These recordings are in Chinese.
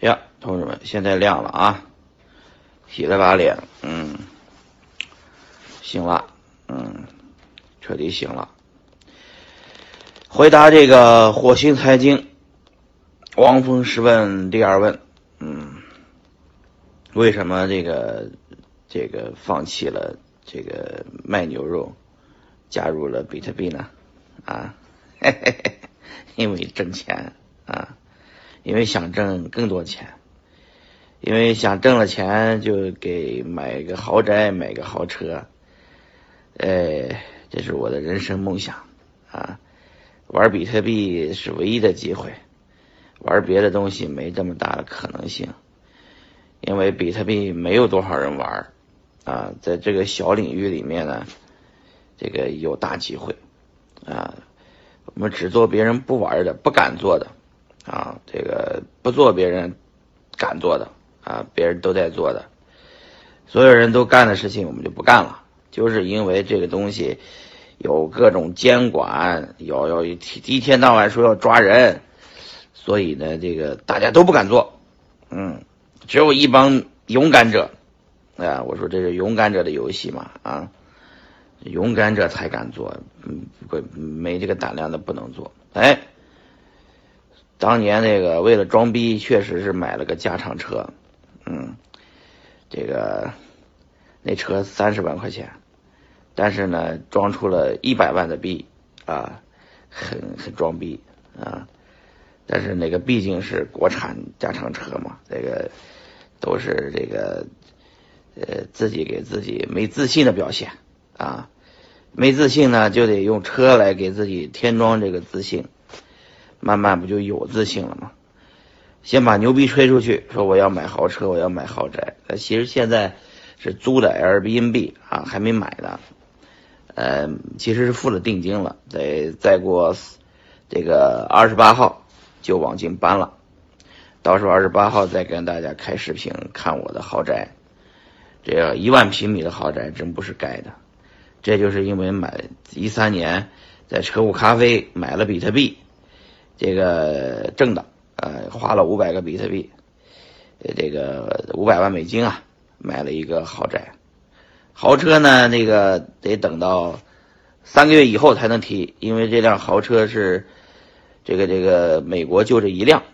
呀，同志们，现在亮了啊！洗了把脸，嗯，醒了，嗯，彻底醒了。回答这个火星财经，汪峰十问第二问，嗯，为什么这个这个放弃了这个卖牛肉，加入了比特币呢？啊，嘿嘿嘿，因为挣钱。因为想挣更多钱，因为想挣了钱就给买个豪宅、买个豪车，哎，这是我的人生梦想啊！玩比特币是唯一的机会，玩别的东西没这么大的可能性，因为比特币没有多少人玩啊，在这个小领域里面呢，这个有大机会啊，我们只做别人不玩的、不敢做的。啊，这个不做别人敢做的啊，别人都在做的，所有人都干的事情，我们就不干了。就是因为这个东西有各种监管，要要一天到晚说要抓人，所以呢，这个大家都不敢做。嗯，只有一帮勇敢者啊，我说这是勇敢者的游戏嘛啊，勇敢者才敢做，嗯，不没这个胆量的不能做。哎。当年那个为了装逼，确实是买了个加长车，嗯，这个那车三十万块钱，但是呢，装出了一百万的逼啊，很很装逼啊，但是那个毕竟是国产加长车嘛，这个都是这个呃自己给自己没自信的表现啊，没自信呢，就得用车来给自己添装这个自信。慢慢不就有自信了吗？先把牛逼吹出去，说我要买豪车，我要买豪宅。呃，其实现在是租的 Airbnb 啊，还没买呢。呃，其实是付了定金了，得再过这个二十八号就往进搬了。到时候二十八号再跟大家开视频看我的豪宅。这个一万平米的豪宅真不是盖的，这就是因为买一三年在车库咖啡买了比特币。这个挣的，呃，花了五百个比特币，这个五百万美金啊，买了一个豪宅，豪车呢，那个得等到三个月以后才能提，因为这辆豪车是这个这个美国就这一辆，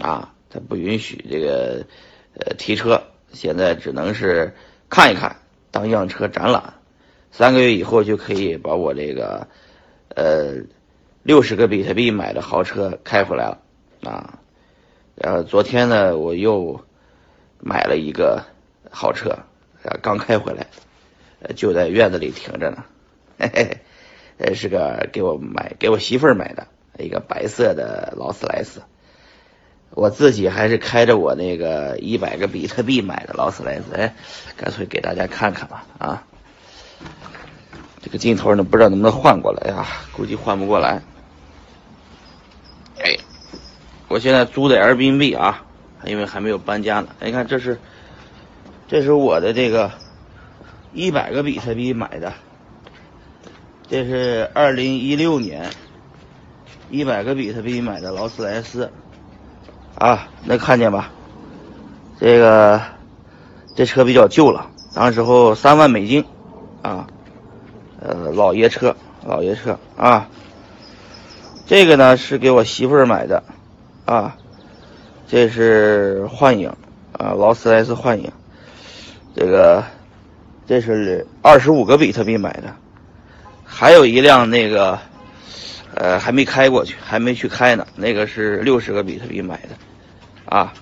啊，它不允许这个呃提车，现在只能是看一看，当样车展览，三个月以后就可以把我这个呃。六十个比特币买的豪车开回来了啊！呃昨天呢，我又买了一个豪车，刚开回来，就在院子里停着呢。嘿嘿，呃，是个给我买给我媳妇儿买的一个白色的劳斯莱斯。我自己还是开着我那个一百个比特币买的劳斯莱斯，哎，干脆给大家看看吧啊！这个镜头呢，不知道能不能换过来呀？估计换不过来。哎，我现在租的 Airbnb 啊，因为还没有搬家呢。你看，这是，这是我的这个一百个比特币买的，这是二零一六年一百个比特币买的劳斯莱斯啊，能看见吧？这个这车比较旧了，当时候三万美金啊，呃，老爷车，老爷车啊。这个呢是给我媳妇儿买的，啊，这是幻影，啊，劳斯莱斯幻影，这个这是二十五个比特币买的，还有一辆那个，呃，还没开过去，还没去开呢，那个是六十个比特币买的，啊，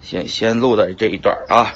先先录的这一段啊。